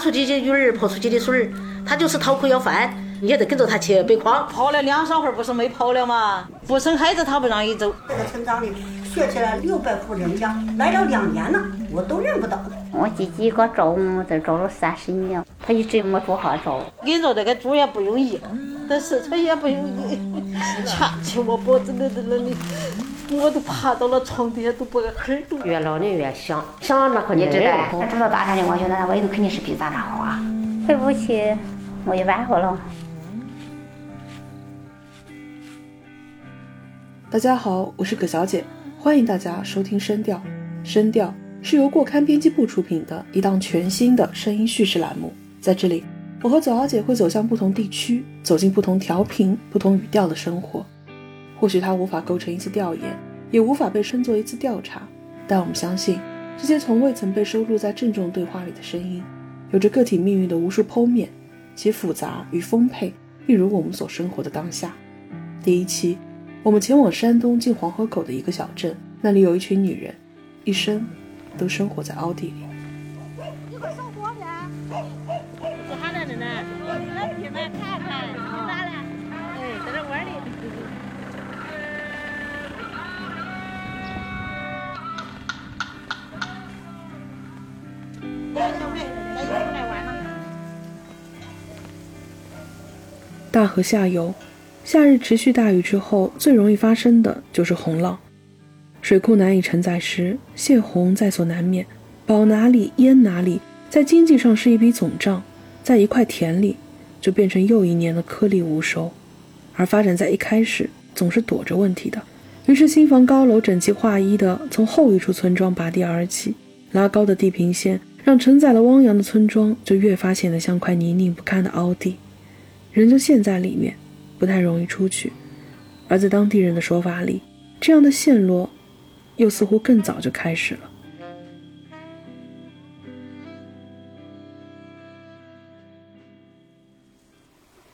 出去的鱼儿泼出去的水儿，他就是讨口要饭，你也得跟着他去背筐。跑了两三回，不是没跑了吗？不生孩子，他不让你走。这个村长里学起来六百户人家，来了两年了，我都认不到。我姐姐给我找，我都找了三十年，她一直没做好找。跟你说这个猪也不容易，但是她也不容易，掐起我脖子那那那里。我都爬到了床底下，都不个黑儿都。越老的越想，想那可你知道，他知道大山的我觉得那外头肯定是比咱这好啊。回不去，我也晚活了。大家好，我是葛小姐，欢迎大家收听声调。声调是由过刊编辑部出品的一档全新的声音叙事栏目，在这里，我和左小姐会走向不同地区，走进不同调频、不同语调的生活。或许它无法构成一次调研，也无法被称作一次调查，但我们相信，这些从未曾被收录在郑重对话里的声音，有着个体命运的无数剖面，其复杂与丰沛，一如我们所生活的当下。第一期，我们前往山东近黄河口的一个小镇，那里有一群女人，一生都生活在凹地里。大河下游，夏日持续大雨之后，最容易发生的就是洪涝。水库难以承载时，泄洪在所难免。保哪里淹哪里，在经济上是一笔总账，在一块田里，就变成又一年的颗粒无收。而发展在一开始，总是躲着问题的。于是新房高楼整齐划一的从后一处村庄拔地而起，拉高的地平线让承载了汪洋的村庄就越发显得像块泥泞不堪的凹地。人就陷在里面，不太容易出去。而在当地人的说法里，这样的陷落，又似乎更早就开始了。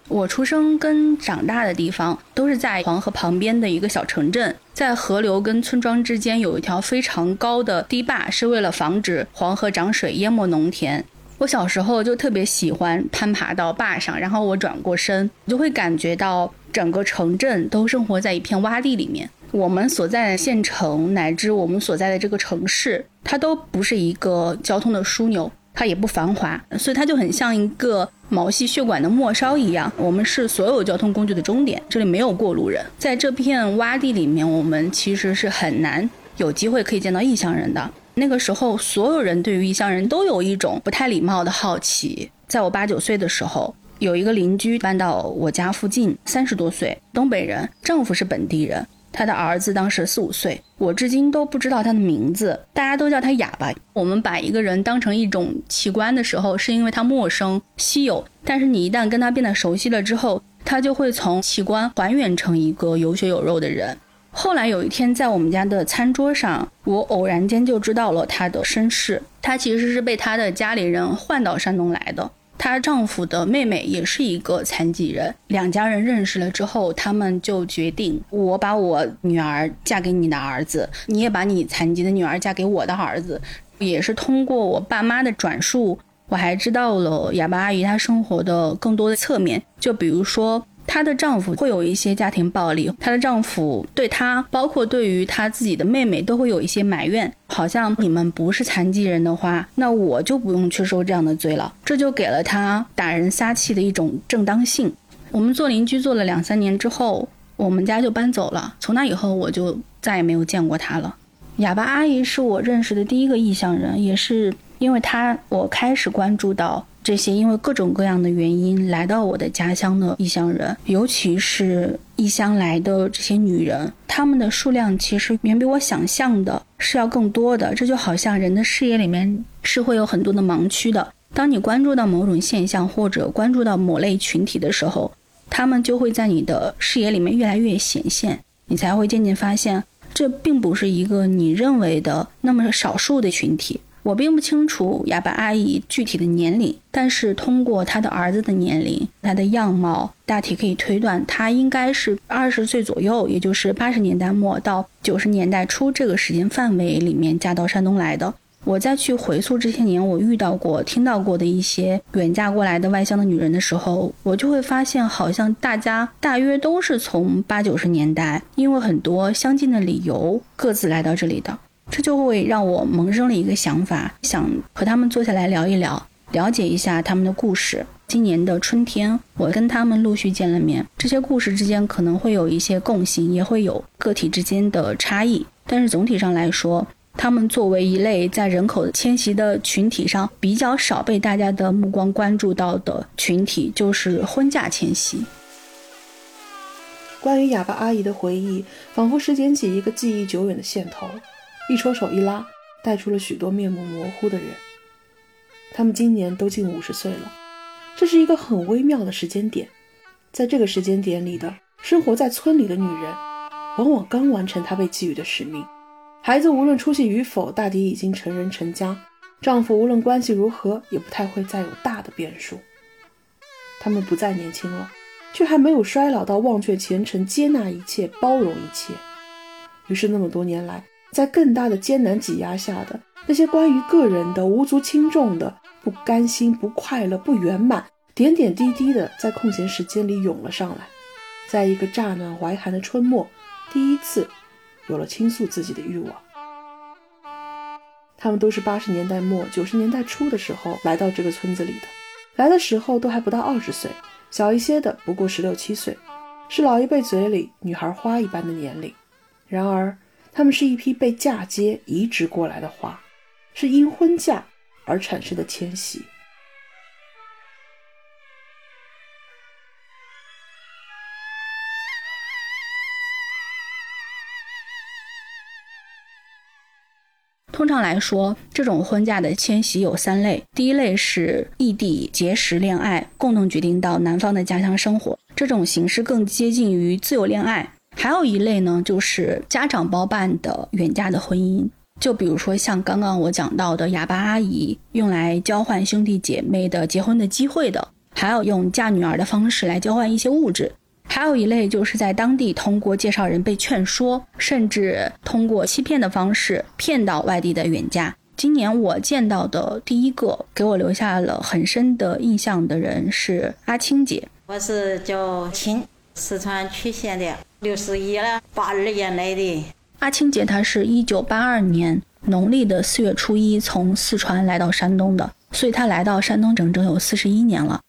我出生跟长大的地方都是在黄河旁边的一个小城镇，在河流跟村庄之间有一条非常高的堤坝，是为了防止黄河涨水淹没农田。我小时候就特别喜欢攀爬到坝上，然后我转过身，我就会感觉到整个城镇都生活在一片洼地里面。我们所在的县城乃至我们所在的这个城市，它都不是一个交通的枢纽，它也不繁华，所以它就很像一个毛细血管的末梢一样。我们是所有交通工具的终点，这里没有过路人。在这片洼地里面，我们其实是很难有机会可以见到异乡人的。那个时候，所有人对于异乡人都有一种不太礼貌的好奇。在我八九岁的时候，有一个邻居搬到我家附近，三十多岁，东北人，丈夫是本地人，他的儿子当时四五岁，我至今都不知道他的名字，大家都叫他哑巴。我们把一个人当成一种奇观的时候，是因为他陌生稀有，但是你一旦跟他变得熟悉了之后，他就会从奇观还原成一个有血有肉的人。后来有一天，在我们家的餐桌上，我偶然间就知道了她的身世。她其实是被她的家里人换到山东来的。她丈夫的妹妹也是一个残疾人。两家人认识了之后，他们就决定：我把我女儿嫁给你的儿子，你也把你残疾的女儿嫁给我的儿子。也是通过我爸妈的转述，我还知道了哑巴阿姨她生活的更多的侧面，就比如说。她的丈夫会有一些家庭暴力，她的丈夫对她，包括对于她自己的妹妹，都会有一些埋怨，好像你们不是残疾人的话，那我就不用去受这样的罪了。这就给了她打人撒气的一种正当性。我们做邻居做了两三年之后，我们家就搬走了。从那以后，我就再也没有见过她了。哑巴阿姨是我认识的第一个异乡人，也是因为她，我开始关注到。这些因为各种各样的原因来到我的家乡的异乡人，尤其是异乡来的这些女人，她们的数量其实远比我想象的是要更多的。这就好像人的视野里面是会有很多的盲区的。当你关注到某种现象或者关注到某类群体的时候，他们就会在你的视野里面越来越显现，你才会渐渐发现，这并不是一个你认为的那么少数的群体。我并不清楚哑巴阿姨具体的年龄，但是通过她的儿子的年龄、她的样貌，大体可以推断她应该是二十岁左右，也就是八十年代末到九十年代初这个时间范围里面嫁到山东来的。我再去回溯这些年我遇到过、听到过的一些远嫁过来的外乡的女人的时候，我就会发现，好像大家大约都是从八九十年代，因为很多相近的理由，各自来到这里的。这就会让我萌生了一个想法，想和他们坐下来聊一聊，了解一下他们的故事。今年的春天，我跟他们陆续见了面，这些故事之间可能会有一些共性，也会有个体之间的差异，但是总体上来说，他们作为一类在人口迁徙的群体上比较少被大家的目光关注到的群体，就是婚嫁迁徙。关于哑巴阿姨的回忆，仿佛拾捡起一个记忆久远的线头。一抽手一拉，带出了许多面目模糊的人。他们今年都近五十岁了，这是一个很微妙的时间点。在这个时间点里的生活在村里的女人，往往刚完成她被寄予的使命。孩子无论出息与否，大抵已经成人成家。丈夫无论关系如何，也不太会再有大的变数。他们不再年轻了，却还没有衰老到忘却前程、接纳一切、包容一切。于是那么多年来。在更大的艰难挤压下的那些关于个人的无足轻重的不甘心、不快乐、不圆满，点点滴滴的在空闲时间里涌了上来。在一个乍暖还寒的春末，第一次有了倾诉自己的欲望。他们都是八十年代末九十年代初的时候来到这个村子里的，来的时候都还不到二十岁，小一些的不过十六七岁，是老一辈嘴里女孩花一般的年龄。然而。他们是一批被嫁接移植过来的花，是因婚嫁而产生的迁徙。通常来说，这种婚嫁的迁徙有三类：第一类是异地结识恋爱，共同决定到男方的家乡生活，这种形式更接近于自由恋爱。还有一类呢，就是家长包办的远嫁的婚姻，就比如说像刚刚我讲到的哑巴阿姨，用来交换兄弟姐妹的结婚的机会的；还有用嫁女儿的方式来交换一些物质；还有一类就是在当地通过介绍人被劝说，甚至通过欺骗的方式骗到外地的远嫁。今年我见到的第一个给我留下了很深的印象的人是阿青姐，我是叫青，四川渠县的。六十一了，八二年来的。阿青姐，她是一九八二年农历的四月初一从四川来到山东的，所以她来到山东整整有四十一年了。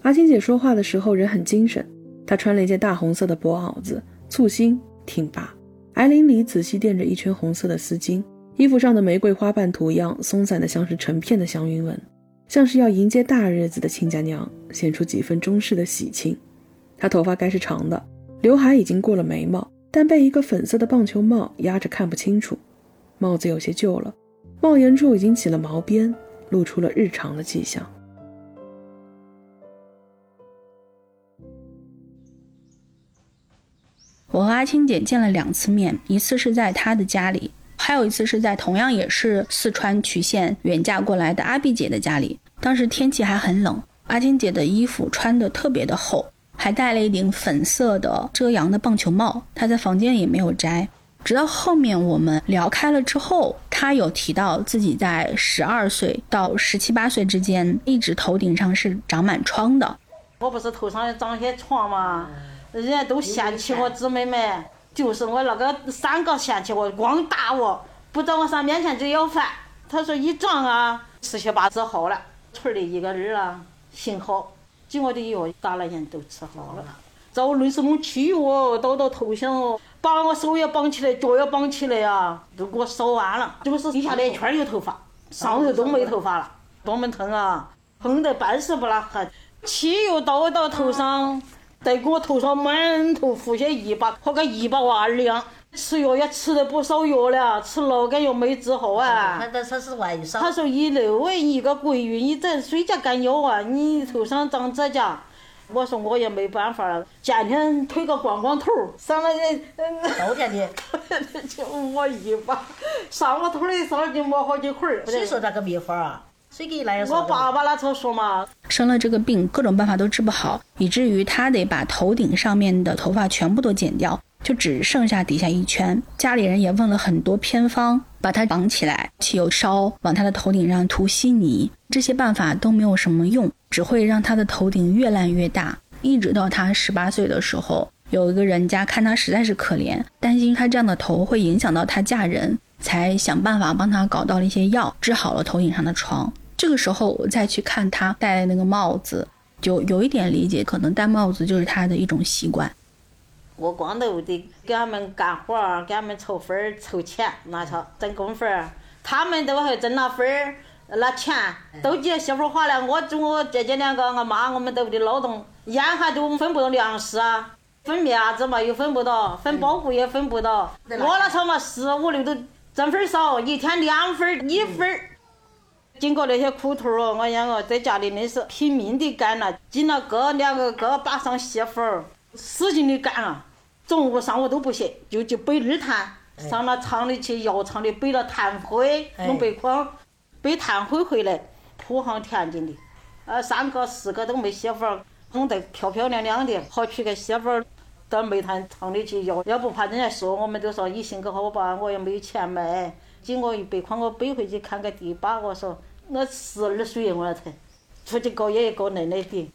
阿青姐说话的时候人很精神，她穿了一件大红色的薄袄子，簇新挺拔，矮领里仔细垫着一圈红色的丝巾，衣服上的玫瑰花瓣图样松散的像是成片的祥云纹。像是要迎接大日子的亲家娘，显出几分中式的喜庆。她头发该是长的，刘海已经过了眉毛，但被一个粉色的棒球帽压着看不清楚。帽子有些旧了，帽檐处已经起了毛边，露出了日常的迹象。我和阿青姐见了两次面，一次是在她的家里。还有一次是在同样也是四川渠县远嫁过来的阿碧姐的家里，当时天气还很冷，阿金姐的衣服穿的特别的厚，还戴了一顶粉色的遮阳的棒球帽，她在房间也没有摘。直到后面我们聊开了之后，她有提到自己在十二岁到十七八岁之间，一直头顶上是长满疮的。我不是头上长些疮吗？人家都嫌弃我姊妹们。就是我那个三个嫌弃我，光打我，不在我上面前就要饭。他说一长啊，十七八之后了，村里一个人啊，幸好几个的药打了人都吃好了。找类似种气药倒到头上哦，把我手也绑起来，脚也绑起来呀，都给我烧完了。就是底下那一圈有头发，上头都没头发了，多么疼啊！疼得半死不拉活，气又倒到头上。再给我头上满头浮些泥巴，和个泥巴娃儿一样。吃药也吃了不少药了，吃了感又没治好啊。他他是外伤。他说一六哎，一个闺女，你整水甲干药啊，你头上长指甲。我说我也没办法了，见天推个光光头，上了嗯。后天的。就抹泥巴，上我头的上就摸好几回儿。谁说那个秘方啊？谁给你来我爸爸那时说嘛，生了这个病，各种办法都治不好，以至于他得把头顶上面的头发全部都剪掉，就只剩下底下一圈。家里人也问了很多偏方，把他绑起来，汽油烧，往他的头顶上涂稀泥，这些办法都没有什么用，只会让他的头顶越烂越大。一直到他十八岁的时候，有一个人家看他实在是可怜，担心他这样的头会影响到他嫁人，才想办法帮他搞到了一些药，治好了头顶上的疮。这个时候我再去看他戴那个帽子，就有一点理解，可能戴帽子就是他的一种习惯。我光头的给他们干活儿，给他们凑分儿、凑钱，那操挣工分儿，他们都还挣了分儿，那钱都接媳妇花了。我我姐姐两个，我妈我们都得劳动，烟还都分不到粮食啊，分面子嘛又分不到，分包谷也分不到。我那操嘛十五六都挣分儿少，一天两分儿、一分儿。经过那些苦头儿哦，我讲哦，在家里那是拼命的干了，进了哥两个哥把上媳妇儿，使劲的干啊，中午上午都不歇，就就背二炭，上了厂里去，窑厂里背了炭灰，弄背筐，背炭灰回来，铺上田地的，呃，三个四个都没媳妇儿，弄得漂漂亮亮的，好娶个媳妇儿，到煤炭厂里去要，要不怕人家说，我们都说你性格好吧，我也没有钱卖，给我一背筐，我背回去看个地把，我说。我十二岁我才。出去搞也搞那那点。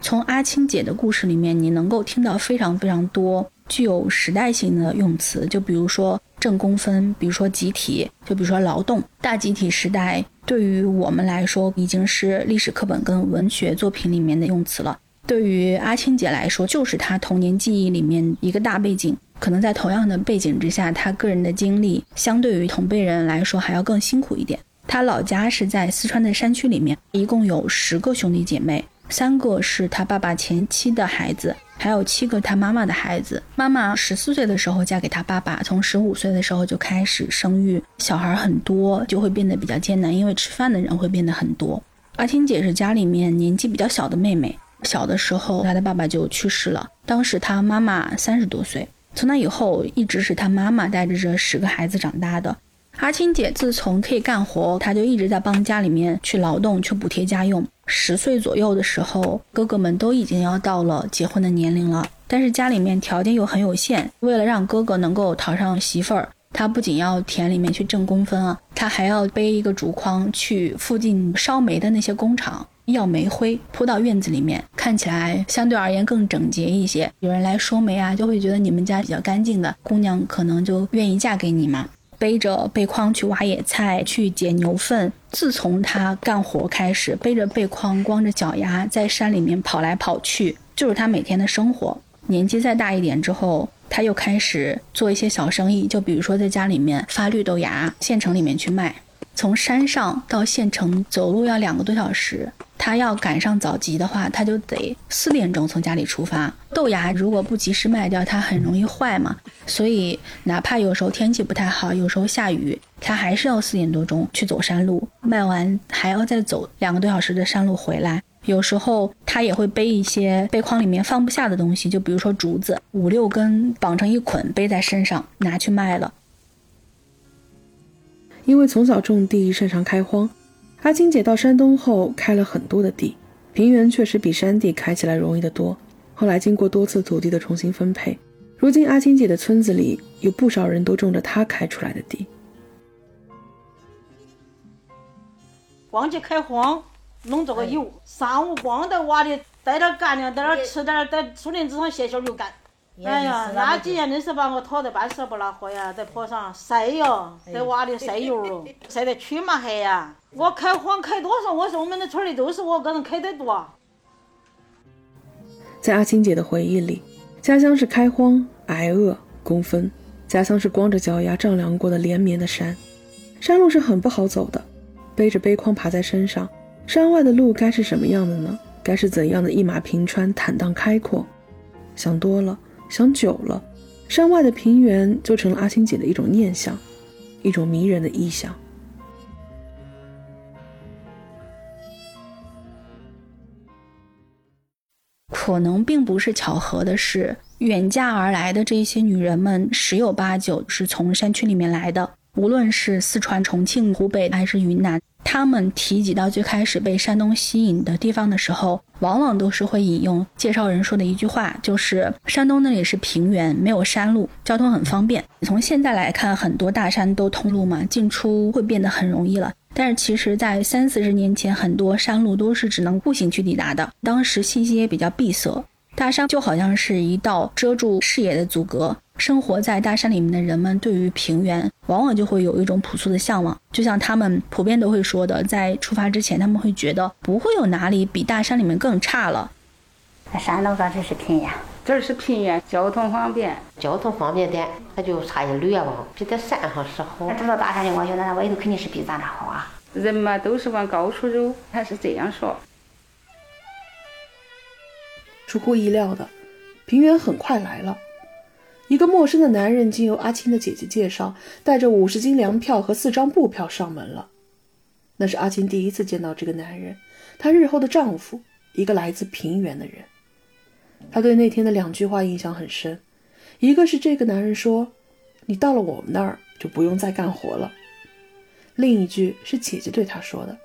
从阿青姐的故事里面，你能够听到非常非常多具有时代性的用词，就比如说挣工分，比如说集体，就比如说劳动。大集体时代对于我们来说已经是历史课本跟文学作品里面的用词了，对于阿青姐来说，就是她童年记忆里面一个大背景。可能在同样的背景之下，她个人的经历相对于同辈人来说还要更辛苦一点。她老家是在四川的山区里面，一共有十个兄弟姐妹，三个是他爸爸前妻的孩子，还有七个他妈妈的孩子。妈妈十四岁的时候嫁给他爸爸，从十五岁的时候就开始生育，小孩很多，就会变得比较艰难，因为吃饭的人会变得很多。阿青姐是家里面年纪比较小的妹妹，小的时候她的爸爸就去世了，当时她妈妈三十多岁，从那以后一直是她妈妈带着这十个孩子长大的。阿青姐自从可以干活，她就一直在帮家里面去劳动，去补贴家用。十岁左右的时候，哥哥们都已经要到了结婚的年龄了，但是家里面条件又很有限。为了让哥哥能够讨上媳妇儿，她不仅要田里面去挣工分啊，她还要背一个竹筐去附近烧煤的那些工厂要煤灰，铺到院子里面，看起来相对而言更整洁一些。有人来收煤啊，就会觉得你们家比较干净的姑娘，可能就愿意嫁给你嘛。背着背筐去挖野菜，去捡牛粪。自从他干活开始，背着背筐，光着脚丫在山里面跑来跑去，就是他每天的生活。年纪再大一点之后，他又开始做一些小生意，就比如说在家里面发绿豆芽，县城里面去卖。从山上到县城走路要两个多小时，他要赶上早集的话，他就得四点钟从家里出发。豆芽如果不及时卖掉，它很容易坏嘛，所以哪怕有时候天气不太好，有时候下雨，他还是要四点多钟去走山路，卖完还要再走两个多小时的山路回来。有时候他也会背一些背筐里面放不下的东西，就比如说竹子，五六根绑成一捆背在身上拿去卖了。因为从小种地，擅长开荒，阿青姐到山东后开了很多的地，平原确实比山地开起来容易得多。后来经过多次土地的重新分配，如今阿青姐的村子里有不少人都种着她开出来的地。光去开荒，弄这个油，上午光在瓦里带点干粮，在那吃点，在树林子上歇歇就干。哎呀，那几年真是把我拖得半死不拉活呀，在坡上晒哟，在瓦里晒油喽，晒得黢麻黑呀。我开荒开多少？我说我们的村里都是我个人开的多。在阿青姐的回忆里，家乡是开荒、挨饿、工分，家乡是光着脚丫丈量过的连绵的山，山路是很不好走的，背着背筐爬在身上，山外的路该是什么样的呢？该是怎样的一马平川、坦荡开阔？想多了。想久了，山外的平原就成了阿青姐的一种念想，一种迷人的意象。可能并不是巧合的是，远嫁而来的这些女人们，十有八九是从山区里面来的。无论是四川、重庆、湖北还是云南，他们提及到最开始被山东吸引的地方的时候，往往都是会引用介绍人说的一句话，就是山东那里是平原，没有山路，交通很方便。从现在来看，很多大山都通路嘛，进出会变得很容易了。但是其实，在三四十年前，很多山路都是只能步行去抵达的，当时信息也比较闭塞，大山就好像是一道遮住视野的阻隔。生活在大山里面的人们，对于平原往往就会有一种朴素的向往，就像他们普遍都会说的，在出发之前，他们会觉得不会有哪里比大山里面更差了。在山东说这是平原，这儿是平原，交通方便，交通方便点，那就差一略吧，比在山上是好。知道大山里，我觉得那纬度肯定是比咱这好啊。人嘛都是往高处走，他是这样说。出乎意料的，平原很快来了。一个陌生的男人经由阿青的姐姐介绍，带着五十斤粮票和四张布票上门了。那是阿青第一次见到这个男人，她日后的丈夫，一个来自平原的人。她对那天的两句话印象很深，一个是这个男人说：“你到了我们那儿就不用再干活了。”另一句是姐姐对她说的：“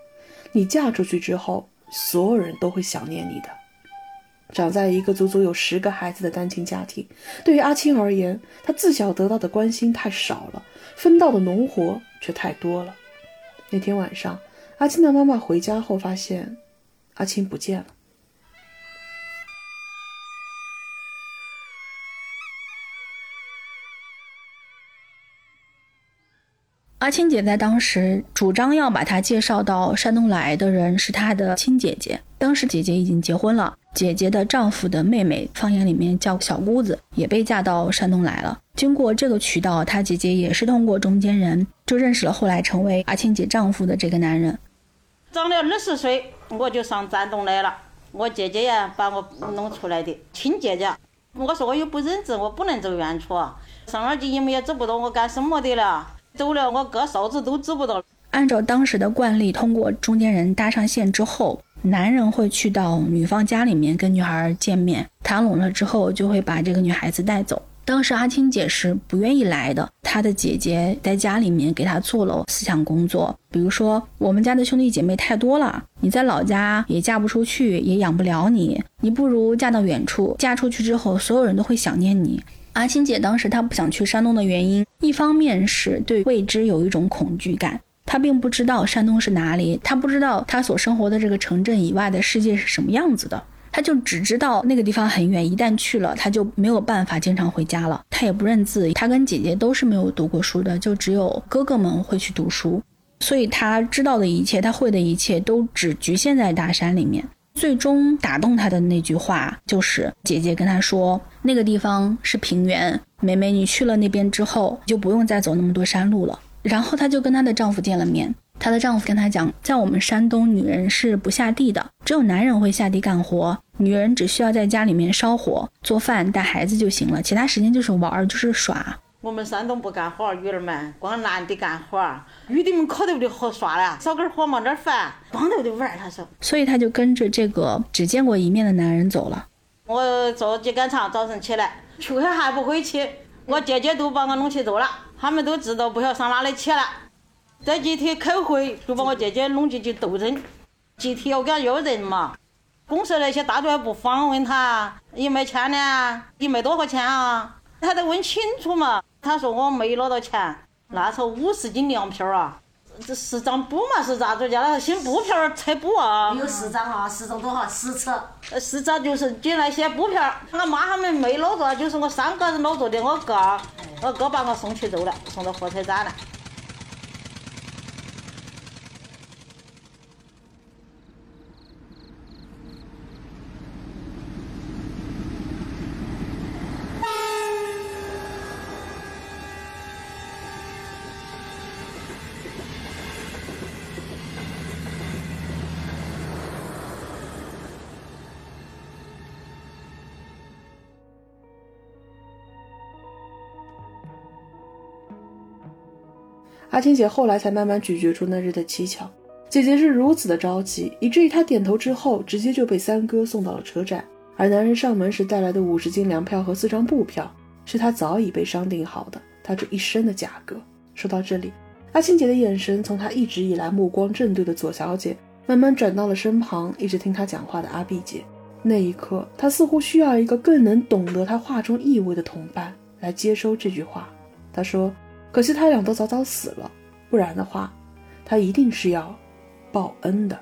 你嫁出去之后，所有人都会想念你的。”长在一个足足有十个孩子的单亲家庭，对于阿青而言，他自小得到的关心太少了，分到的农活却太多了。那天晚上，阿青的妈妈回家后发现，阿青不见了。阿青姐在当时主张要把她介绍到山东来的人是她的亲姐姐，当时姐姐已经结婚了。姐姐的丈夫的妹妹，方言里面叫小姑子，也被嫁到山东来了。经过这个渠道，她姐姐也是通过中间人，就认识了后来成为阿青姐丈夫的这个男人。长了二十岁，我就上山东来了。我姐姐呀，把我弄出来的亲姐姐。我说我又不认字，我不能走远处。上二级你们也走不到，我干什么的了？走了，我哥嫂子都知不到。按照当时的惯例，通过中间人搭上线之后。男人会去到女方家里面跟女孩见面，谈拢了之后就会把这个女孩子带走。当时阿青姐是不愿意来的，她的姐姐在家里面给她做了思想工作，比如说我们家的兄弟姐妹太多了，你在老家也嫁不出去，也养不了你，你不如嫁到远处。嫁出去之后，所有人都会想念你。阿青姐当时她不想去山东的原因，一方面是对未知有一种恐惧感。他并不知道山东是哪里，他不知道他所生活的这个城镇以外的世界是什么样子的，他就只知道那个地方很远，一旦去了，他就没有办法经常回家了。他也不认字，他跟姐姐都是没有读过书的，就只有哥哥们会去读书，所以他知道的一切，他会的一切都只局限在大山里面。最终打动他的那句话就是姐姐跟他说，那个地方是平原，妹妹你去了那边之后，就不用再走那么多山路了。然后她就跟她的丈夫见了面，她的丈夫跟她讲，在我们山东，女人是不下地的，只有男人会下地干活，女人只需要在家里面烧火、做饭、带孩子就行了，其他时间就是玩儿，就是耍。我们山东不干活，女儿们光男的干活，女的们可头的好耍了，烧根火冒点饭，光头的玩。他说，所以她就跟着这个只见过一面的男人走了。我做秸秆厂，早晨起来去还不回去，我姐姐都把我弄起走了。他们都知道不晓上哪里去了，这几天开会就把我姐姐弄进去斗争，集体要跟他要人嘛。公司那些大队还不访问他，也没钱呢？也没多少钱啊？他得问清楚嘛。他说我没拿到钱，那时候五十斤粮票啊，这十张布嘛是咋子叫那新布票拆布啊？有十张啊，十张多少？十次。呃，十张就是进那些布票，我妈他们没捞着，就是我三个人捞着的，我哥。我哥把我送去走了，送到火车站了。阿青姐后来才慢慢咀嚼出那日的蹊跷。姐姐是如此的着急，以至于她点头之后，直接就被三哥送到了车站。而男人上门时带来的五十斤粮票和四张布票，是他早已被商定好的，他这一生的价格。说到这里，阿青姐的眼神从她一直以来目光正对的左小姐，慢慢转到了身旁一直听她讲话的阿碧姐。那一刻，她似乎需要一个更能懂得她话中意味的同伴来接收这句话。她说：“可惜他俩都早早死了，不然的话，他一定是要报恩的。”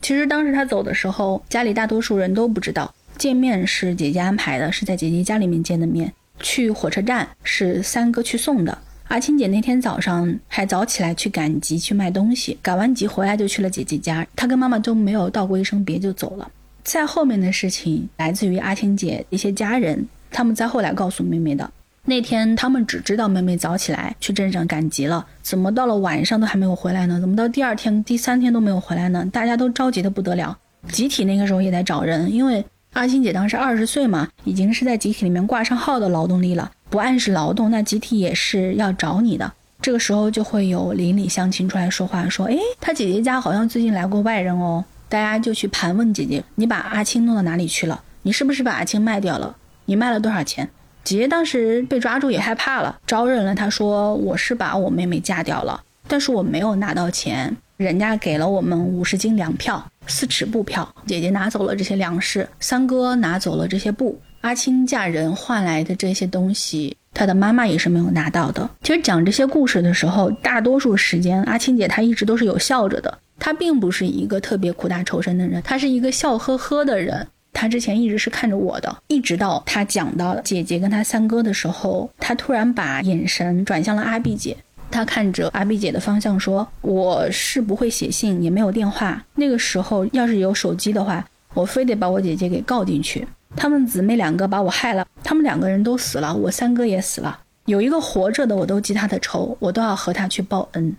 其实当时他走的时候，家里大多数人都不知道。见面是姐姐安排的，是在姐姐家里面见的面。去火车站是三哥去送的。阿青姐那天早上还早起来去赶集去卖东西，赶完集回来就去了姐姐家。她跟妈妈都没有道过一声别就走了。在后面的事情来自于阿青姐一些家人，他们在后来告诉妹妹的。那天他们只知道妹妹早起来去镇上赶集了，怎么到了晚上都还没有回来呢？怎么到第二天、第三天都没有回来呢？大家都着急的不得了，集体那个时候也在找人，因为阿青姐当时二十岁嘛，已经是在集体里面挂上号的劳动力了，不按时劳动，那集体也是要找你的。这个时候就会有邻里乡亲出来说话，说：“哎，他姐姐家好像最近来过外人哦。”大家就去盘问姐姐：“你把阿青弄到哪里去了？你是不是把阿青卖掉了？你卖了多少钱？”姐姐当时被抓住也害怕了，招认了。她说：“我是把我妹妹嫁掉了，但是我没有拿到钱，人家给了我们五十斤粮票，四尺布票。姐姐拿走了这些粮食，三哥拿走了这些布。阿青嫁人换来的这些东西，她的妈妈也是没有拿到的。其实讲这些故事的时候，大多数时间阿青姐她一直都是有笑着的，他并不是一个特别苦大仇深的人，他是一个笑呵呵的人。”他之前一直是看着我的，一直到他讲到姐姐跟他三哥的时候，他突然把眼神转向了阿碧姐。他看着阿碧姐的方向说：“我是不会写信，也没有电话。那个时候要是有手机的话，我非得把我姐姐给告进去。他们姊妹两个把我害了，他们两个人都死了，我三哥也死了。有一个活着的，我都记他的仇，我都要和他去报恩。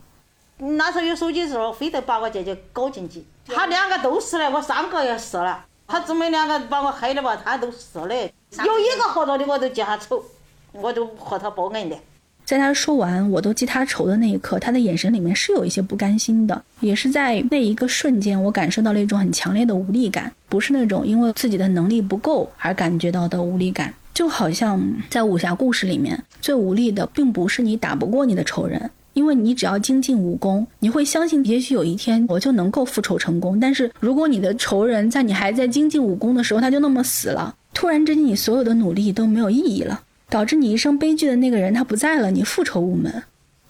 那时候有手机的时候，非得把我姐姐搞进去。他两个都死了，我三个也死了。”他姊妹两个把我害了吧？他都死了，有一个活着的我都记他仇，我都和他报恩的。在他说完“我都记他仇”的那一刻，他的眼神里面是有一些不甘心的，也是在那一个瞬间，我感受到了一种很强烈的无力感，不是那种因为自己的能力不够而感觉到的无力感，就好像在武侠故事里面，最无力的并不是你打不过你的仇人。因为你只要精进武功，你会相信，也许有一天我就能够复仇成功。但是如果你的仇人在你还在精进武功的时候，他就那么死了，突然之间你所有的努力都没有意义了，导致你一生悲剧的那个人他不在了，你复仇无门。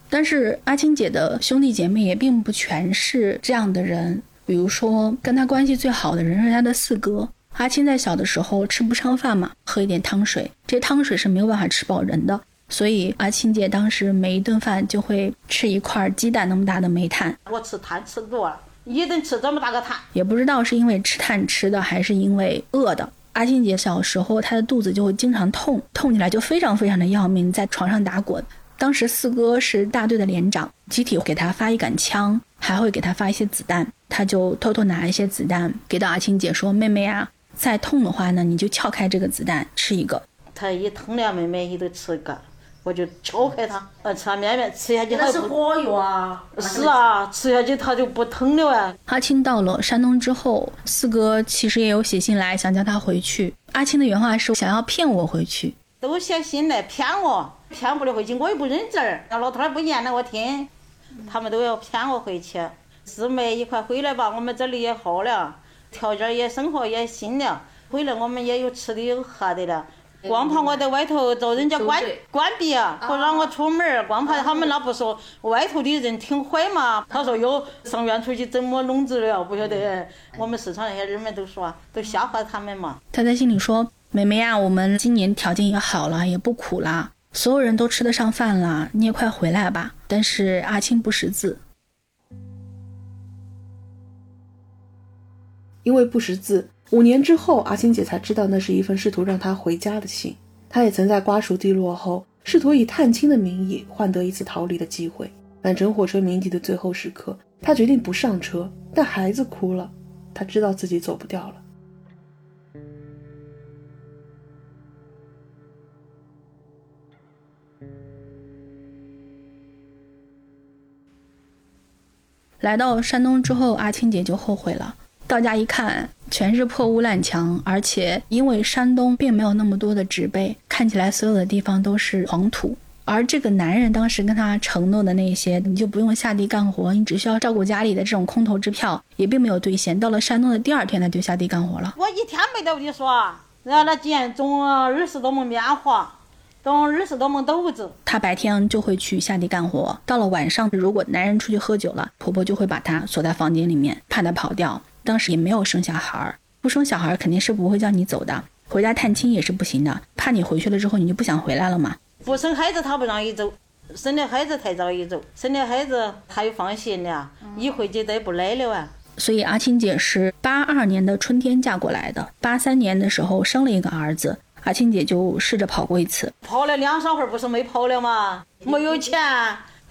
但是阿青姐的兄弟姐妹也并不全是这样的人，比如说跟他关系最好的人是他的四哥。阿青在小的时候吃不上饭嘛，喝一点汤水，这汤水是没有办法吃饱人的。所以阿青姐当时每一顿饭就会吃一块鸡蛋那么大的煤炭。我吃炭吃多了，一顿吃这么大个炭，也不知道是因为吃炭吃的，还是因为饿的。阿青姐小时候她的肚子就会经常痛，痛起来就非常非常的要命，在床上打滚。当时四哥是大队的连长，集体给他发一杆枪，还会给他发一些子弹，他就偷偷拿一些子弹给到阿青姐说：“妹妹啊，再痛的话呢，你就撬开这个子弹吃一个。”他一疼了，妹妹一都吃一个。我就敲开它，呃，吃面面，吃下去那是火药啊！是啊，吃下去它就不疼了啊。阿青到了山东之后，四哥其实也有写信来想叫他回去。阿青的原话是想要骗我回去，都写信来骗我，骗不了回去，我又不认字儿，那老头儿不念了我听，他们都要骗我回去。姊妹一块回来吧，我们这里也好了，条件也生活也新了，回来我们也有吃的有喝的了。光怕我在外头遭人家关关闭啊，不让我出门光怕他们那不说外头的人挺坏嘛。他说哟，上院出去怎么弄子了？不晓得。我们四川那些人们都说，都笑话他们嘛。他在心里说：“妹妹呀，我们今年条件也好了，也不苦了，所有人都吃得上饭了，你也快回来吧。”但是阿青不识字，因为不识字。五年之后，阿青姐才知道那是一份试图让她回家的信。她也曾在瓜熟蒂落后，试图以探亲的名义换得一次逃离的机会。满乘火车鸣笛的最后时刻，她决定不上车，但孩子哭了，她知道自己走不掉了。来到山东之后，阿青姐就后悔了。到家一看。全是破屋烂墙，而且因为山东并没有那么多的植被，看起来所有的地方都是黄土。而这个男人当时跟他承诺的那些，你就不用下地干活，你只需要照顾家里的这种空头支票，也并没有兑现。到了山东的第二天，他就下地干活了。我一天没得的说，然后那捡种二十多亩棉花，种二十多亩豆子。他白天就会去下地干活，到了晚上，如果男人出去喝酒了，婆婆就会把他锁在房间里面，怕他跑掉。当时也没有生小孩儿，不生小孩儿肯定是不会叫你走的，回家探亲也是不行的，怕你回去了之后你就不想回来了嘛。不生孩子他不让你走，生了孩子才让你走，生了孩子他又放心了，一回去再不来了啊。所以阿青姐是八二年的春天嫁过来的，八三年的时候生了一个儿子，阿青姐就试着跑过一次，跑了两三回不是没跑了吗？没有钱。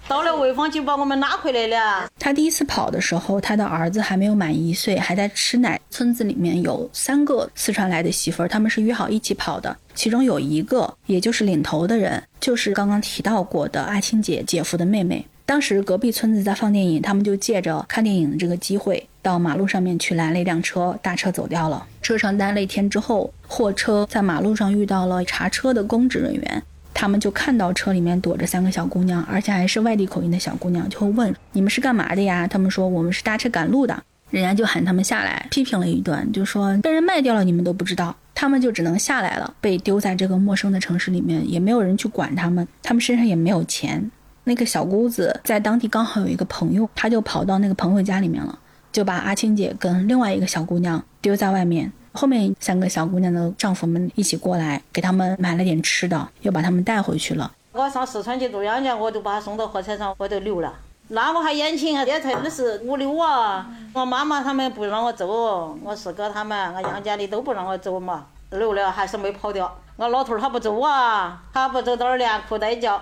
到了潍坊就把我们拉回来了。他第一次跑的时候，他的儿子还没有满一岁，还在吃奶。村子里面有三个四川来的媳妇儿，他们是约好一起跑的。其中有一个，也就是领头的人，就是刚刚提到过的阿青姐姐夫的妹妹。当时隔壁村子在放电影，他们就借着看电影的这个机会，到马路上面去拦了一辆车，大车走掉了。车上待了一天之后，货车在马路上遇到了查车的公职人员。他们就看到车里面躲着三个小姑娘，而且还是外地口音的小姑娘，就会问你们是干嘛的呀？他们说我们是搭车赶路的，人家就喊他们下来，批评了一顿，就说被人卖掉了，你们都不知道，他们就只能下来了，被丢在这个陌生的城市里面，也没有人去管他们，他们身上也没有钱。那个小姑子在当地刚好有一个朋友，她就跑到那个朋友家里面了，就把阿青姐跟另外一个小姑娘丢在外面。后面三个小姑娘的丈夫们一起过来，给他们买了点吃的，又把他们带回去了。我上四川去做养家，我就把他送到火车上，我就留了。那我还眼亲啊，也才二十五六啊。我妈妈他们不让我走，我四哥他们，我娘家的都不让我走嘛。留了还是没跑掉。我老头儿他不走啊，他不走到那儿连哭带叫，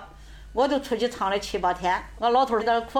我就出去唱了七八天。我老头儿在那儿哭，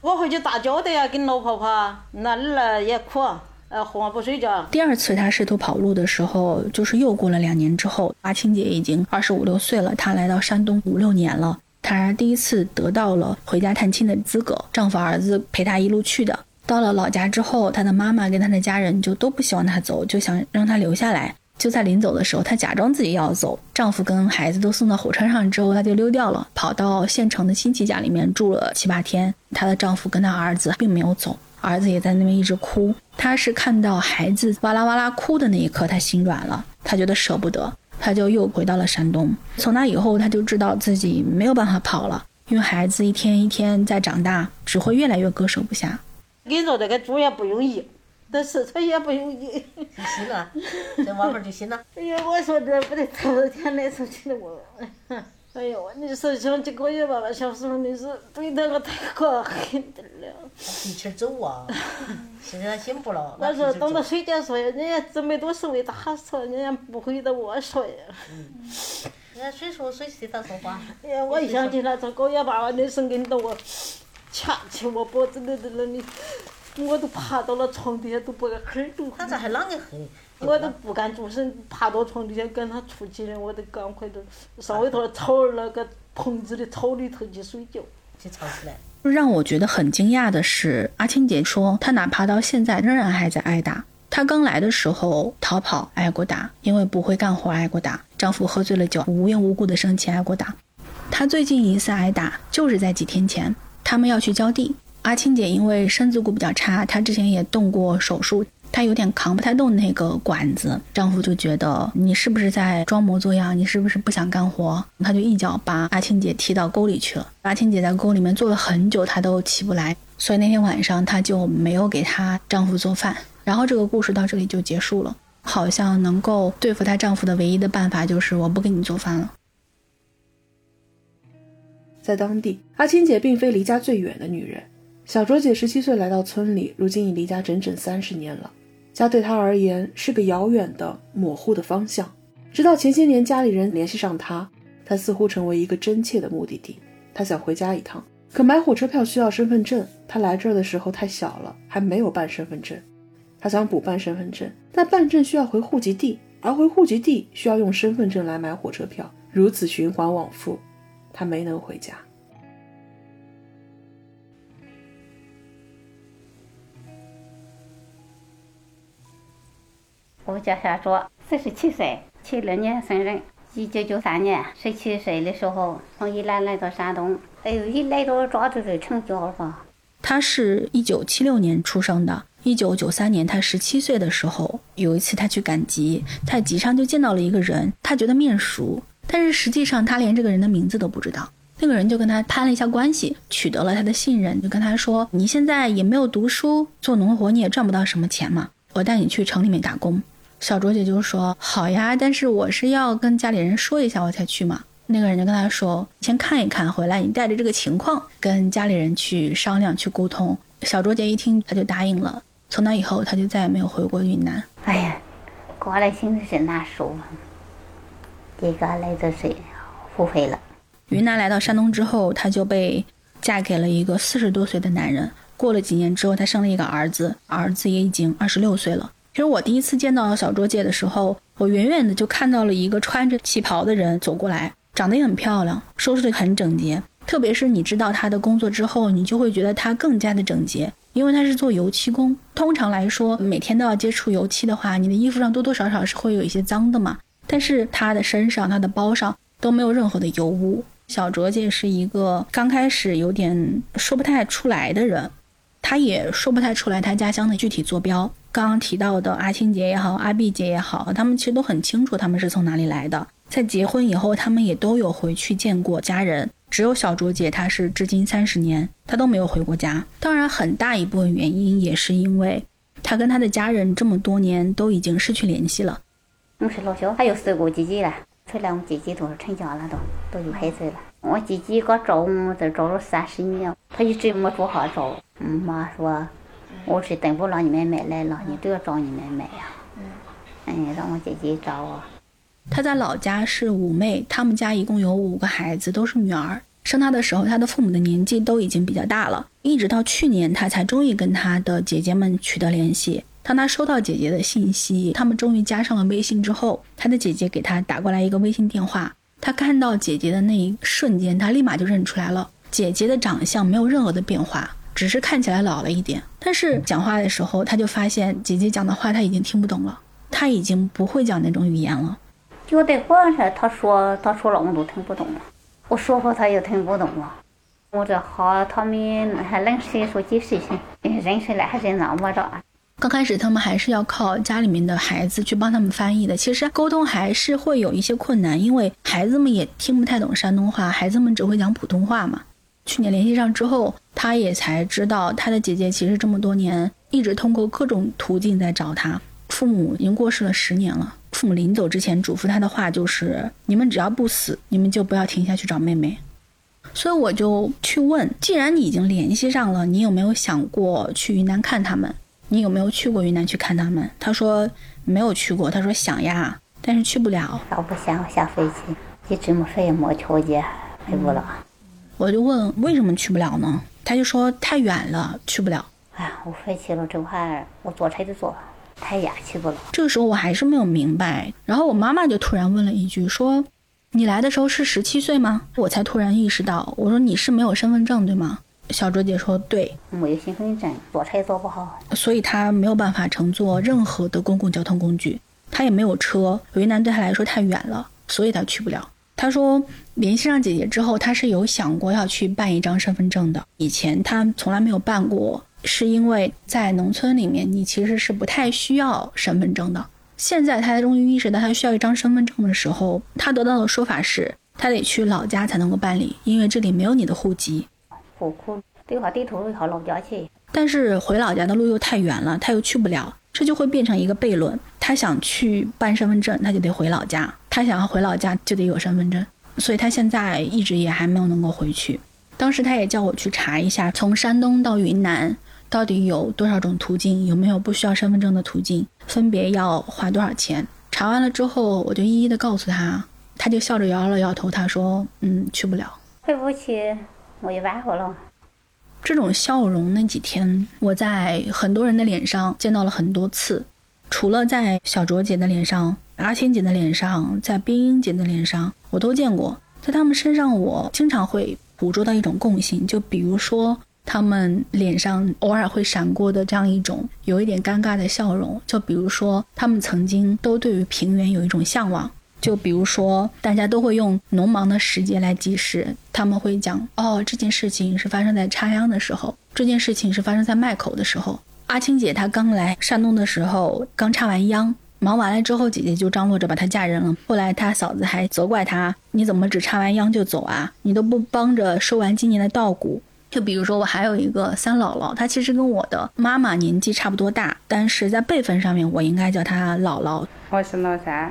我回去咋交代呀？跟老婆婆，那儿也哭。呃，哄不睡觉。第二次他试图跑路的时候，就是又过了两年之后，阿青姐已经二十五六岁了。她来到山东五六年了，她第一次得到了回家探亲的资格。丈夫、儿子陪她一路去的。到了老家之后，她的妈妈跟她的家人就都不希望她走，就想让她留下来。就在临走的时候，她假装自己要走。丈夫跟孩子都送到火车上之后，她就溜掉了，跑到县城的亲戚家里面住了七八天。她的丈夫跟她儿子并没有走。儿子也在那边一直哭，他是看到孩子哇啦哇啦哭的那一刻，他心软了，他觉得舍不得，他就又回到了山东。从那以后，他就知道自己没有办法跑了，因为孩子一天一天在长大，只会越来越割舍不下。你说这个猪也不容易，但是他也不容易。行了，这娃娃就行了。哎呀，我说这不得头一 天来出去的我。哎呦，你说想几个月吧，小时候你是对待我太可恨的了。一起走啊！现在他醒不了。我说等到睡觉说呀，人家姊妹都是为他说？人家不会的我说呀。人家谁说谁谁咋说话？哎呀，我一想起来这狗也把我那声音到我掐起我脖子里的那里，我都爬到了床底下都不敢哼都。他咋还啷个哼？我都不敢住声，爬到床底下跟他出去了，我都赶快的上外头草那个棚子的草里头去睡觉，去吵起来。让我觉得很惊讶的是，阿青姐说她哪怕到现在仍然还在挨打。她刚来的时候逃跑挨过打，因为不会干活挨过打，丈夫喝醉了酒无缘无故的生气挨过打。她最近一次挨打就是在几天前，他们要去浇地。阿青姐因为身子骨比较差，她之前也动过手术。她有点扛不太动那个管子，丈夫就觉得你是不是在装模作样？你是不是不想干活？他就一脚把阿青姐踢到沟里去了。阿青姐在沟里面坐了很久，她都起不来，所以那天晚上她就没有给她丈夫做饭。然后这个故事到这里就结束了。好像能够对付她丈夫的唯一的办法就是我不给你做饭了。在当地，阿青姐并非离家最远的女人。小卓姐十七岁来到村里，如今已离家整整三十年了。家对他而言是个遥远的、模糊的方向。直到前些年家里人联系上他，他似乎成为一个真切的目的地。他想回家一趟，可买火车票需要身份证。他来这儿的时候太小了，还没有办身份证。他想补办身份证，但办证需要回户籍地，而回户籍地需要用身份证来买火车票，如此循环往复，他没能回家。我叫夏卓，四十七岁，七六年生人，一九九三年十七岁的时候从宜兰来到山东，哎呦，一来到抓住就成家了。他是一九七六年出生的，一九九三年他十七岁的时候，有一次他去赶集，在集上就见到了一个人，他觉得面熟，但是实际上他连这个人的名字都不知道。那个人就跟他攀了一下关系，取得了他的信任，就跟他说：“你现在也没有读书，做农活你也赚不到什么钱嘛，我带你去城里面打工。”小卓姐就说：“好呀，但是我是要跟家里人说一下我才去嘛。”那个人就跟他说：“先看一看，回来你带着这个情况跟家里人去商量去沟通。”小卓姐一听，她就答应了。从那以后，她就再也没有回过云南。哎呀，过来心里是难受，一个来的是后悔了。云南来到山东之后，她就被嫁给了一个四十多岁的男人。过了几年之后，她生了一个儿子，儿子也已经二十六岁了。其实我第一次见到小卓姐的时候，我远远的就看到了一个穿着旗袍的人走过来，长得也很漂亮，收拾的很整洁。特别是你知道她的工作之后，你就会觉得她更加的整洁，因为她是做油漆工。通常来说，每天都要接触油漆的话，你的衣服上多多少少是会有一些脏的嘛。但是她的身上、她的包上都没有任何的油污。小卓姐是一个刚开始有点说不太出来的人，她也说不太出来她家乡的具体坐标。刚刚提到的阿青姐也好，阿碧姐也好，他们其实都很清楚他们是从哪里来的。在结婚以后，他们也都有回去见过家人。只有小卓姐，她是至今三十年，她都没有回过家。当然，很大一部分原因也是因为她跟她的家人这么多年都已经失去联系了。我是老小，还有四个姐姐了。出来，我姐姐都成家了，都都有孩子了。我姐姐刚找我，这找了三十年，她一直没做好找。嗯，妈说，我是等不了你们买来了，你都要找你们买呀。嗯，让我姐姐找我。她在老家是五妹，他们家一共有五个孩子，都是女儿。生她的时候，她的父母的年纪都已经比较大了，一直到去年，她才终于跟她的姐姐们取得联系。当他收到姐姐的信息，他们终于加上了微信之后，他的姐姐给他打过来一个微信电话。他看到姐姐的那一瞬间，他立马就认出来了。姐姐的长相没有任何的变化，只是看起来老了一点。但是讲话的时候，他就发现姐姐讲的话他已经听不懂了，他已经不会讲那种语言了。就得管他，他说他说了我都听不懂了，我说话他也听不懂了。我这好，他们还认识说几十岁，认识了还是那么着。刚开始他们还是要靠家里面的孩子去帮他们翻译的，其实沟通还是会有一些困难，因为孩子们也听不太懂山东话，孩子们只会讲普通话嘛。去年联系上之后，他也才知道他的姐姐其实这么多年一直通过各种途径在找他。父母已经过世了十年了，父母临走之前嘱咐他的话就是：“你们只要不死，你们就不要停下去找妹妹。”所以我就去问，既然你已经联系上了，你有没有想过去云南看他们？你有没有去过云南去看他们？他说没有去过。他说想呀，但是去不了。我不想下飞机，一直没飞，没条件，飞不了。我就问为什么去不了呢？他就说太远了，去不了。哎呀，我飞去了这块，我坐车就坐，太远去不了。这个时候我还是没有明白。然后我妈妈就突然问了一句，说你来的时候是十七岁吗？我才突然意识到，我说你是没有身份证对吗？小卓姐说：“对，没有身份证，坐车也坐不好，所以她没有办法乘坐任何的公共交通工具，她也没有车。云南对她来说太远了，所以她去不了。她说联系上姐姐之后，他是有想过要去办一张身份证的。以前他从来没有办过，是因为在农村里面，你其实是不太需要身份证的。现在他终于意识到他需要一张身份证的时候，他得到的说法是，他得去老家才能够办理，因为这里没有你的户籍。”户口对话地图到老家去，但是回老家的路又太远了，他又去不了，这就会变成一个悖论。他想去办身份证，他就得回老家；他想要回老家，就得有身份证。所以他现在一直也还没有能够回去。当时他也叫我去查一下，从山东到云南到底有多少种途径，有没有不需要身份证的途径，分别要花多少钱。查完了之后，我就一一的告诉他，他就笑着摇了摇头，他说：“嗯，去不了，回不去。”我也完活了。这种笑容，那几天我在很多人的脸上见到了很多次，除了在小卓姐的脸上、阿青姐的脸上、在冰英姐的脸上，我都见过。在他们身上，我经常会捕捉到一种共性，就比如说他们脸上偶尔会闪过的这样一种有一点尴尬的笑容。就比如说，他们曾经都对于平原有一种向往。就比如说，大家都会用农忙的时节来计时，他们会讲哦，这件事情是发生在插秧的时候，这件事情是发生在麦口的时候。阿青姐她刚来山东的时候，刚插完秧，忙完了之后，姐姐就张罗着把她嫁人了。后来她嫂子还责怪她，你怎么只插完秧就走啊？你都不帮着收完今年的稻谷。就比如说，我还有一个三姥姥，她其实跟我的妈妈年纪差不多大，但是在辈分上面，我应该叫她姥姥。我是老三。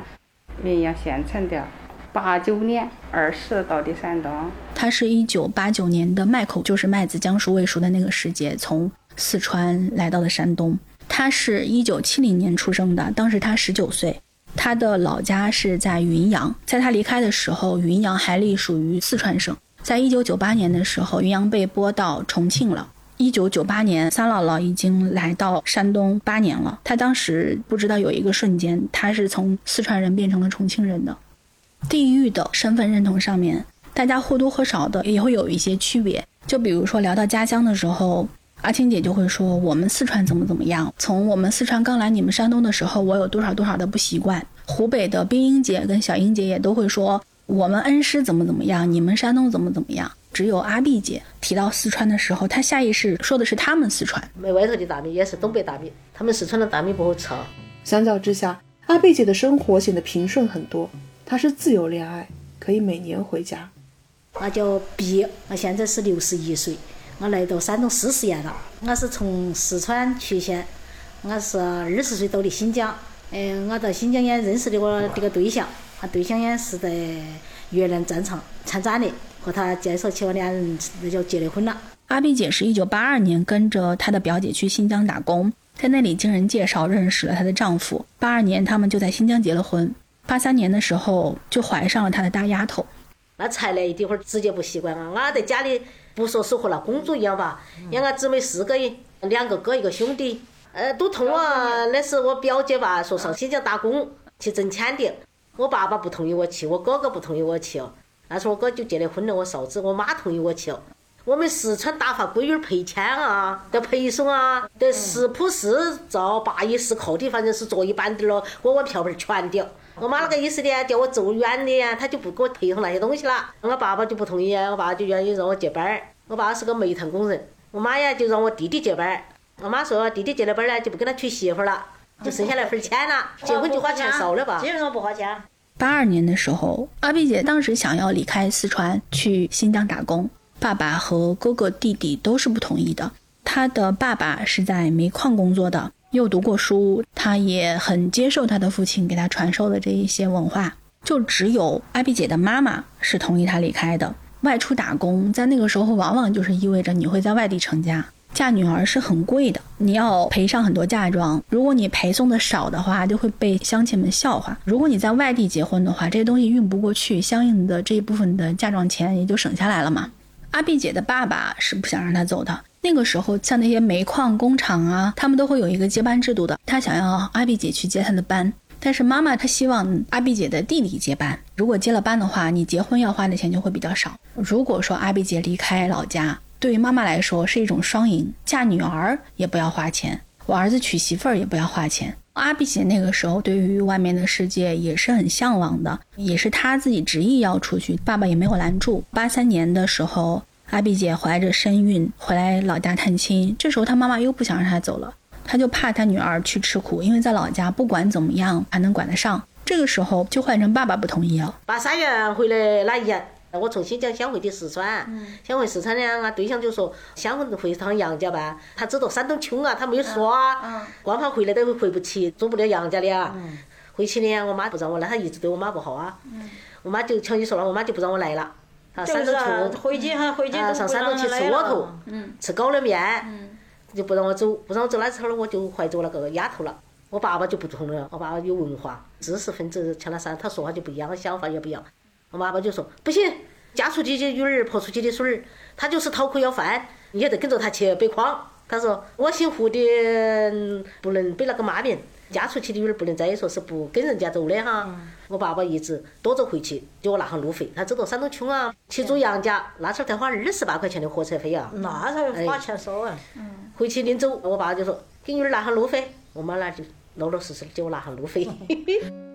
云阳县城的，八九年二十到的山东。他是一九八九年的麦口，就是麦子将熟未熟的那个时节，从四川来到了山东。他是一九七零年出生的，当时他十九岁。他的老家是在云阳，在他离开的时候，云阳还隶属于四川省。在一九九八年的时候，云阳被拨到重庆了。一九九八年，三姥姥已经来到山东八年了。她当时不知道有一个瞬间，她是从四川人变成了重庆人的。地域的身份认同上面，大家或多或少的也会有一些区别。就比如说聊到家乡的时候，阿青姐就会说我们四川怎么怎么样。从我们四川刚来你们山东的时候，我有多少多少的不习惯。湖北的冰英姐跟小英姐也都会说我们恩施怎么怎么样，你们山东怎么怎么样。只有阿碧姐提到四川的时候，她下意识说的是他们四川。没外头的大米也是东北大米，他们四川的大米不好吃。相较之下，阿碧姐的生活显得平顺很多。她是自由恋爱，可以每年回家。我叫碧，我现在是六十一岁，我来到山东四十年了。我是从四川渠县，我是二十岁到的新疆。嗯，我到新疆也认识的我这个对象，他对象也是在越南战场参战的。和他介绍起，我两人那就结了婚了。阿碧姐是一九八二年跟着她的表姐去新疆打工，在那里经人介绍认识了她的丈夫。八二年他们就在新疆结了婚。八三年的时候就怀上了她的大丫头。那才来一会儿直接不习惯啊！俺在家里不说是和那公主一样吧？因为俺姊妹四个，两个哥一个兄弟，呃，都同我。那是我表姐吧，说上新疆打工去挣钱的。我爸爸不同意我去，我哥哥不同意我去。那时候我哥就结了婚了，我嫂子我妈同意我去了。我们四川打发闺女陪签啊，得陪送啊，得食铺是照八一四靠的，反正是坐一班的了，我我票本全的。我妈那个意思呢，叫我走远的，她就不给我配送那些东西了。我爸爸就不同意啊，我爸就愿意让我接班儿。我爸是个煤炭工人，我妈呀就让我弟弟接班儿。我妈说弟弟接了班儿呢，就不跟他娶媳妇了，就剩下那份钱了。结婚就花钱少了吧？基本上不花钱。八二年的时候，阿碧姐当时想要离开四川去新疆打工，爸爸和哥哥弟弟都是不同意的。她的爸爸是在煤矿工作的，又读过书，他也很接受他的父亲给他传授的这一些文化。就只有阿碧姐的妈妈是同意她离开的。外出打工，在那个时候往往就是意味着你会在外地成家。嫁女儿是很贵的，你要陪上很多嫁妆。如果你陪送的少的话，就会被乡亲们笑话。如果你在外地结婚的话，这些东西运不过去，相应的这一部分的嫁妆钱也就省下来了嘛。阿碧姐的爸爸是不想让她走的。那个时候，像那些煤矿工厂啊，他们都会有一个接班制度的。他想要阿碧姐去接他的班，但是妈妈她希望阿碧姐的弟弟接班。如果接了班的话，你结婚要花的钱就会比较少。如果说阿碧姐离开老家，对于妈妈来说是一种双赢，嫁女儿也不要花钱，我儿子娶媳妇儿也不要花钱。阿碧姐那个时候对于外面的世界也是很向往的，也是她自己执意要出去，爸爸也没有拦住。八三年的时候，阿碧姐怀着身孕回来老家探亲，这时候她妈妈又不想让她走了，她就怕她女儿去吃苦，因为在老家不管怎么样还能管得上。这个时候就换成爸爸不同意了。八三年回来那一年。我从新疆想回的四川，想回四川呢，俺对象就说想回趟杨家吧。他知道山东穷啊，他没有说啊，光怕回来都回不起，做不了杨家的啊。回去呢，我妈不让我来，她一直对我妈不好啊。我妈就像你说了，我妈就不让我来了。山东穷回去哈，回去上山东去吃窝头，吃高粱面，就不让我走，不让我走那时候我就怀着那个丫头了。我爸爸就不同了，我爸爸有文化，知识分子，像那啥，他说话就不一样，想法也不一样。我爸爸就说不行，嫁出去的女儿，泼出去的水儿，她就是讨口要饭，你也得跟着她去背筐。他说我姓胡的不能背那个妈名，嫁出去的女儿不能再说是不跟人家走的哈。我爸爸一直躲着回去，给我拿上路费。他走到山东穷啊，去住杨家，那时候才花二十八块钱的火车费啊。那才花钱少啊。回去临走，我爸就说给女儿拿上路费，我妈那就老老实实的给我拿上路费。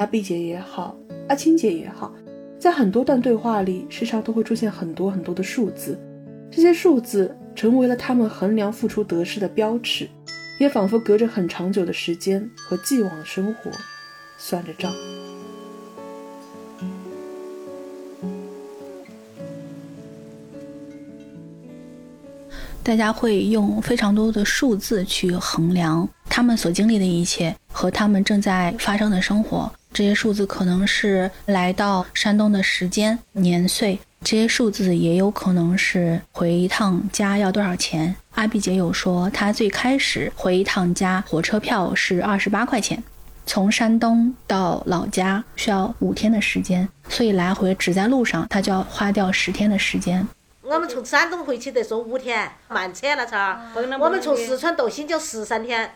阿碧姐也好，阿青姐也好，在很多段对话里，时常都会出现很多很多的数字，这些数字成为了他们衡量付出得失的标尺，也仿佛隔着很长久的时间和既往的生活算着账。大家会用非常多的数字去衡量他们所经历的一切和他们正在发生的生活。这些数字可能是来到山东的时间、年岁，这些数字也有可能是回一趟家要多少钱。阿碧姐有说，她最开始回一趟家，火车票是二十八块钱，从山东到老家需要五天的时间，所以来回只在路上，她就要花掉十天的时间。我们从山东回去得坐五天，慢车了车。我们从四川到新疆十三天。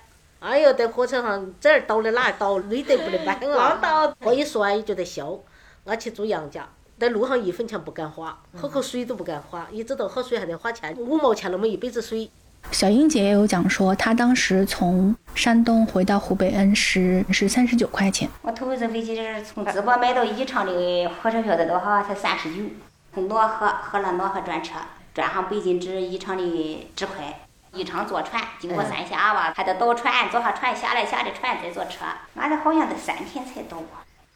哎呦，在火车上这儿倒的那儿倒，累得不得搬啊！我一说啊，也觉得笑。我去住杨家，在路上一分钱不敢花，喝口水都不敢花，一直到喝水还得花钱，五毛钱那么一杯子水。小英姐也有讲说，她当时从山东回到湖北恩施是三十九块钱。我头一次飞机是从淄博买到宜昌的火车票，才多少？才三十九。从漯河河南漯河转车，转上北京至宜昌的直快。宜昌坐船，经过三峡吧，还得倒船，坐上船下来，下的船再坐车，俺这好像得三天才到。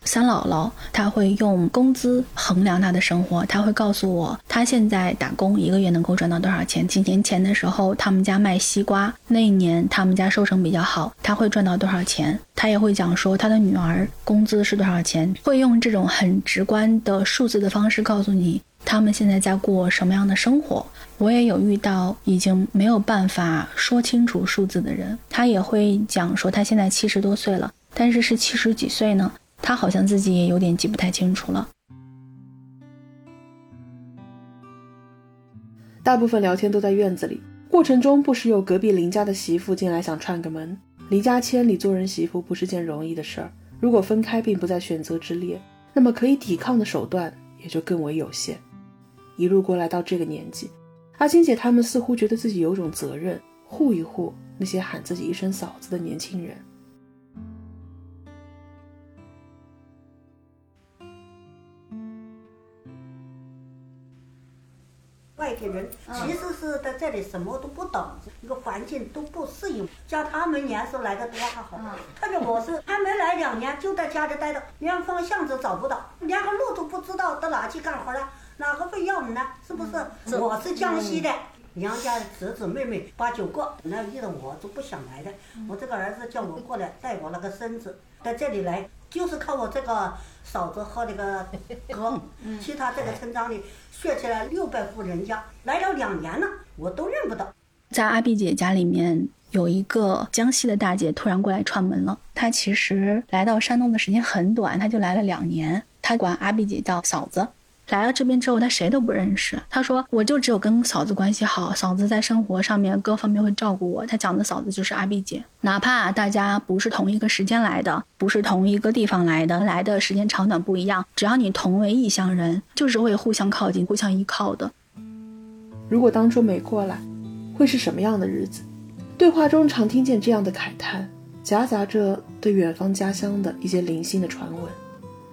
三姥姥她会用工资衡量她的生活，她会告诉我，她现在打工一个月能够赚到多少钱。几年前的时候，他们家卖西瓜，那一年他们家收成比较好，她会赚到多少钱？她也会讲说她的女儿工资是多少钱，会用这种很直观的数字的方式告诉你。他们现在在过什么样的生活？我也有遇到已经没有办法说清楚数字的人，他也会讲说他现在七十多岁了，但是是七十几岁呢？他好像自己也有点记不太清楚了。大部分聊天都在院子里，过程中不时有隔壁邻家的媳妇进来想串个门。离家千里做人媳妇不是件容易的事儿，如果分开并不在选择之列，那么可以抵抗的手段也就更为有限。一路过来到这个年纪，阿青姐他们似乎觉得自己有种责任，护一护那些喊自己一声嫂子的年轻人。外地人其实是在这里什么都不懂，一个环境都不适应。像他们年时来的多还好，特别我是还没来两年，就在家里待着，连方向都找不到，连个路都不知道，到哪去干活了？哪个会要你呢？是不是？我是江西的，娘家侄子妹妹八九个，那遇到我都不想来的。我这个儿子叫我过来带我那个孙子，在这里来就是靠我这个嫂子和那个 哥，其他这个村庄里算起来六百户人家，来了两年了，我都认不到。在阿碧姐家里面有一个江西的大姐突然过来串门了，她其实来到山东的时间很短，她就来了两年，她管阿碧姐叫嫂子。来了这边之后，他谁都不认识。他说：“我就只有跟嫂子关系好，嫂子在生活上面各方面会照顾我。”他讲的嫂子就是阿碧姐，哪怕大家不是同一个时间来的，不是同一个地方来的，来的时间长短不一样，只要你同为异乡人，就是会互相靠近、互相依靠的。如果当初没过来，会是什么样的日子？对话中常听见这样的慨叹，夹杂着对远方家乡的一些零星的传闻。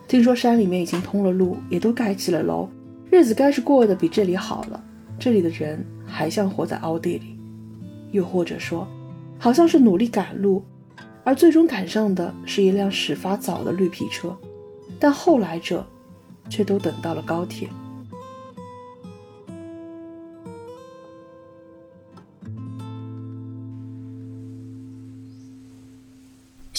听说山里面已经通了路，也都盖起了楼，日子该是过得比这里好了。这里的人还像活在凹地里，又或者说，好像是努力赶路，而最终赶上的是一辆始发早的绿皮车，但后来者却都等到了高铁。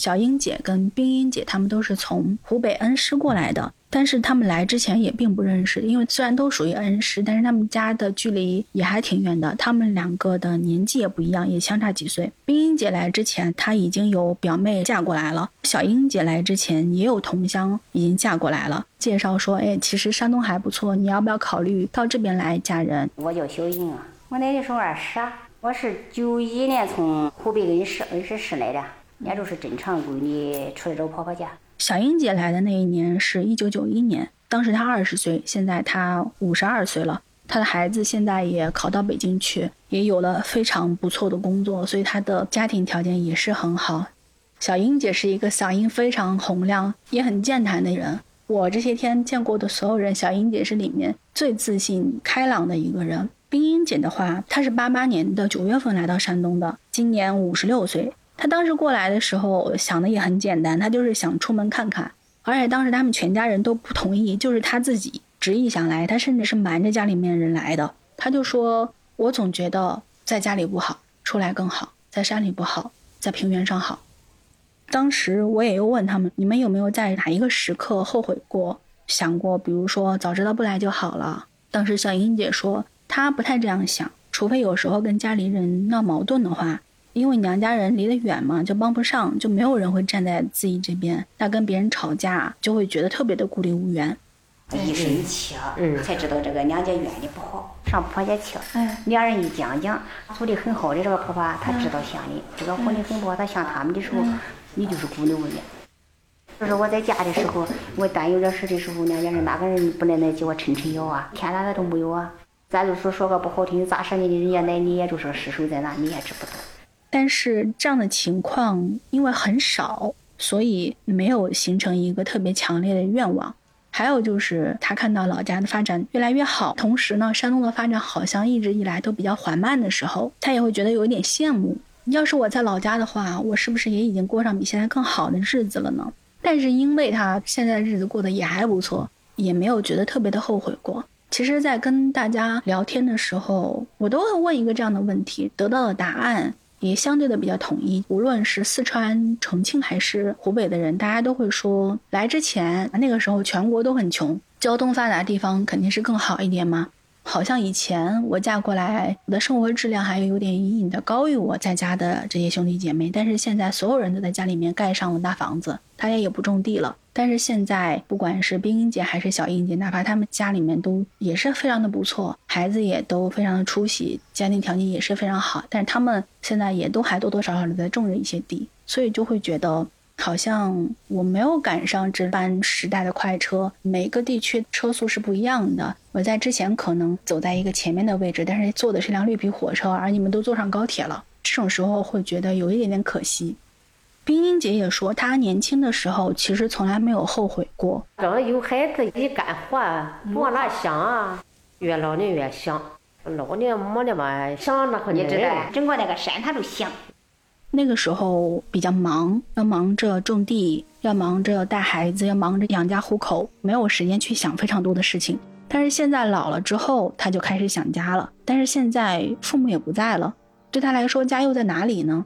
小英姐跟冰英姐，她们都是从湖北恩施过来的，但是她们来之前也并不认识，因为虽然都属于恩施，但是她们家的距离也还挺远的。她们两个的年纪也不一样，也相差几岁。冰英姐来之前，她已经有表妹嫁过来了；小英姐来之前，也有同乡已经嫁过来了。介绍说，哎，其实山东还不错，你要不要考虑到这边来嫁人？我叫小英啊，我来的时候二十。我是九一年从湖北恩施恩施市来的，那时候是正常闺女出来找婆婆家。小英姐来的那一年是一九九一年，当时她二十岁，现在她五十二岁了。她的孩子现在也考到北京去，也有了非常不错的工作，所以她的家庭条件也是很好。小英姐是一个嗓音非常洪亮，也很健谈的人。我这些天见过的所有人，小英姐是里面最自信、开朗的一个人。冰英姐的话，她是八八年的九月份来到山东的，今年五十六岁。他当时过来的时候想的也很简单，他就是想出门看看，而且当时他们全家人都不同意，就是他自己。执意想来，他甚至是瞒着家里面人来的。他就说：“我总觉得在家里不好，出来更好；在山里不好，在平原上好。”当时我也又问他们：“你们有没有在哪一个时刻后悔过？想过，比如说早知道不来就好了？”当时小英姐说：“她不太这样想，除非有时候跟家里人闹矛盾的话，因为娘家人离得远嘛，就帮不上，就没有人会站在自己这边。那跟别人吵架，就会觉得特别的孤立无援。”一生气，才知道这个娘家远的不好，上婆家去，两人一讲讲，处的很好的这个婆婆，她知道想你，这个混的很不好，她想他们的时候，你就是孤立无援。就是我在家的时候，我担忧这事的时候，娘家人哪个人不能来给我撑撑腰啊？天哪，他都没有啊！咱就是说个不好听，咋说你的？人家奶你也就说失手在哪，你也知不道。但是这样的情况因为很少，所以没有形成一个特别强烈的愿望。还有就是他看到老家的发展越来越好，同时呢，山东的发展好像一直以来都比较缓慢的时候，他也会觉得有一点羡慕。要是我在老家的话，我是不是也已经过上比现在更好的日子了呢？但是因为他现在日子过得也还不错，也没有觉得特别的后悔过。其实，在跟大家聊天的时候，我都会问一个这样的问题，得到的答案。也相对的比较统一，无论是四川、重庆还是湖北的人，大家都会说，来之前那个时候全国都很穷，交通发达地方肯定是更好一点嘛。好像以前我嫁过来，我的生活质量还有点隐隐的高于我在家的这些兄弟姐妹。但是现在所有人都在家里面盖上了大房子，大家也不种地了。但是现在不管是冰英姐还是小英姐，哪怕他们家里面都也是非常的不错，孩子也都非常的出息，家庭条件也是非常好。但是他们现在也都还多多少少的在种着一些地，所以就会觉得。好像我没有赶上这班时代的快车，每个地区车速是不一样的。我在之前可能走在一个前面的位置，但是坐的是辆绿皮火车，而你们都坐上高铁了，这种时候会觉得有一点点可惜。冰英姐也说，她年轻的时候其实从来没有后悔过。等有孩子一干活不往哪想啊？越老年越想，老年没那么想那和你知道，整个那个山他都想。那个时候比较忙，要忙着种地，要忙着带孩子，要忙着养家糊口，没有时间去想非常多的事情。但是现在老了之后，他就开始想家了。但是现在父母也不在了，对他来说，家又在哪里呢？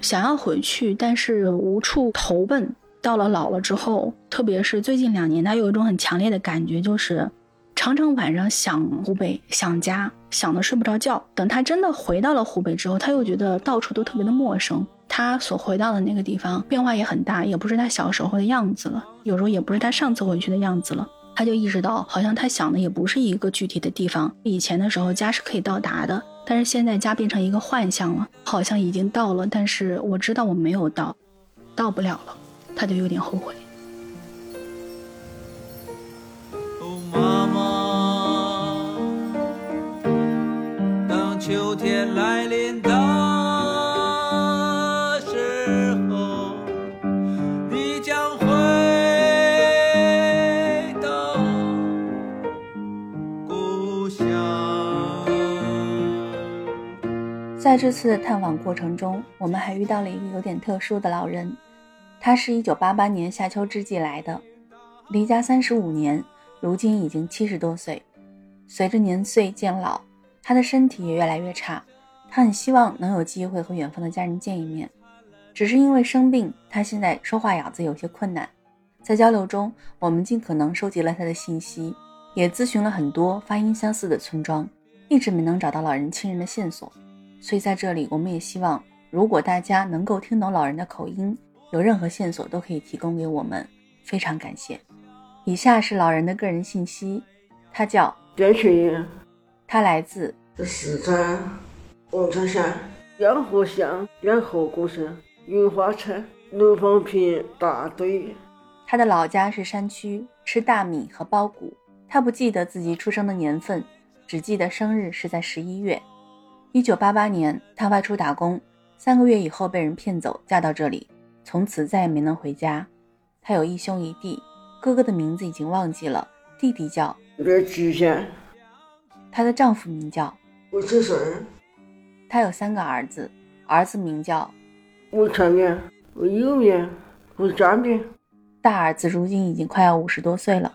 想要回去，但是无处投奔。到了老了之后，特别是最近两年，他有一种很强烈的感觉，就是。常常晚上想湖北，想家，想的睡不着觉。等他真的回到了湖北之后，他又觉得到处都特别的陌生。他所回到的那个地方变化也很大，也不是他小时候的样子了，有时候也不是他上次回去的样子了。他就意识到，好像他想的也不是一个具体的地方。以前的时候，家是可以到达的，但是现在家变成一个幻象了，好像已经到了，但是我知道我没有到，到不了了，他就有点后悔。秋天来临的时候，你将回到故乡。在这次探访过程中，我们还遇到了一个有点特殊的老人。他是一九八八年夏秋之际来的，离家三十五年，如今已经七十多岁。随着年岁渐老。他的身体也越来越差，他很希望能有机会和远方的家人见一面，只是因为生病，他现在说话咬字有些困难。在交流中，我们尽可能收集了他的信息，也咨询了很多发音相似的村庄，一直没能找到老人亲人的线索。所以在这里，我们也希望，如果大家能够听懂老人的口音，有任何线索都可以提供给我们，非常感谢。以下是老人的个人信息，他叫边群。他来自四川王川县洋河乡洋河古镇云花城陆方坪大队。他的老家是山区，吃大米和苞谷。他不记得自己出生的年份，只记得生日是在十一月。一九八八年，他外出打工，三个月以后被人骗走，嫁到这里，从此再也没能回家。他有一兄一弟，哥哥的名字已经忘记了，弟弟叫这几天。她的丈夫名叫我是谁。她有三个儿子，儿子名叫我前面、我右面、吴占面。大儿子如今已经快要五十多岁了。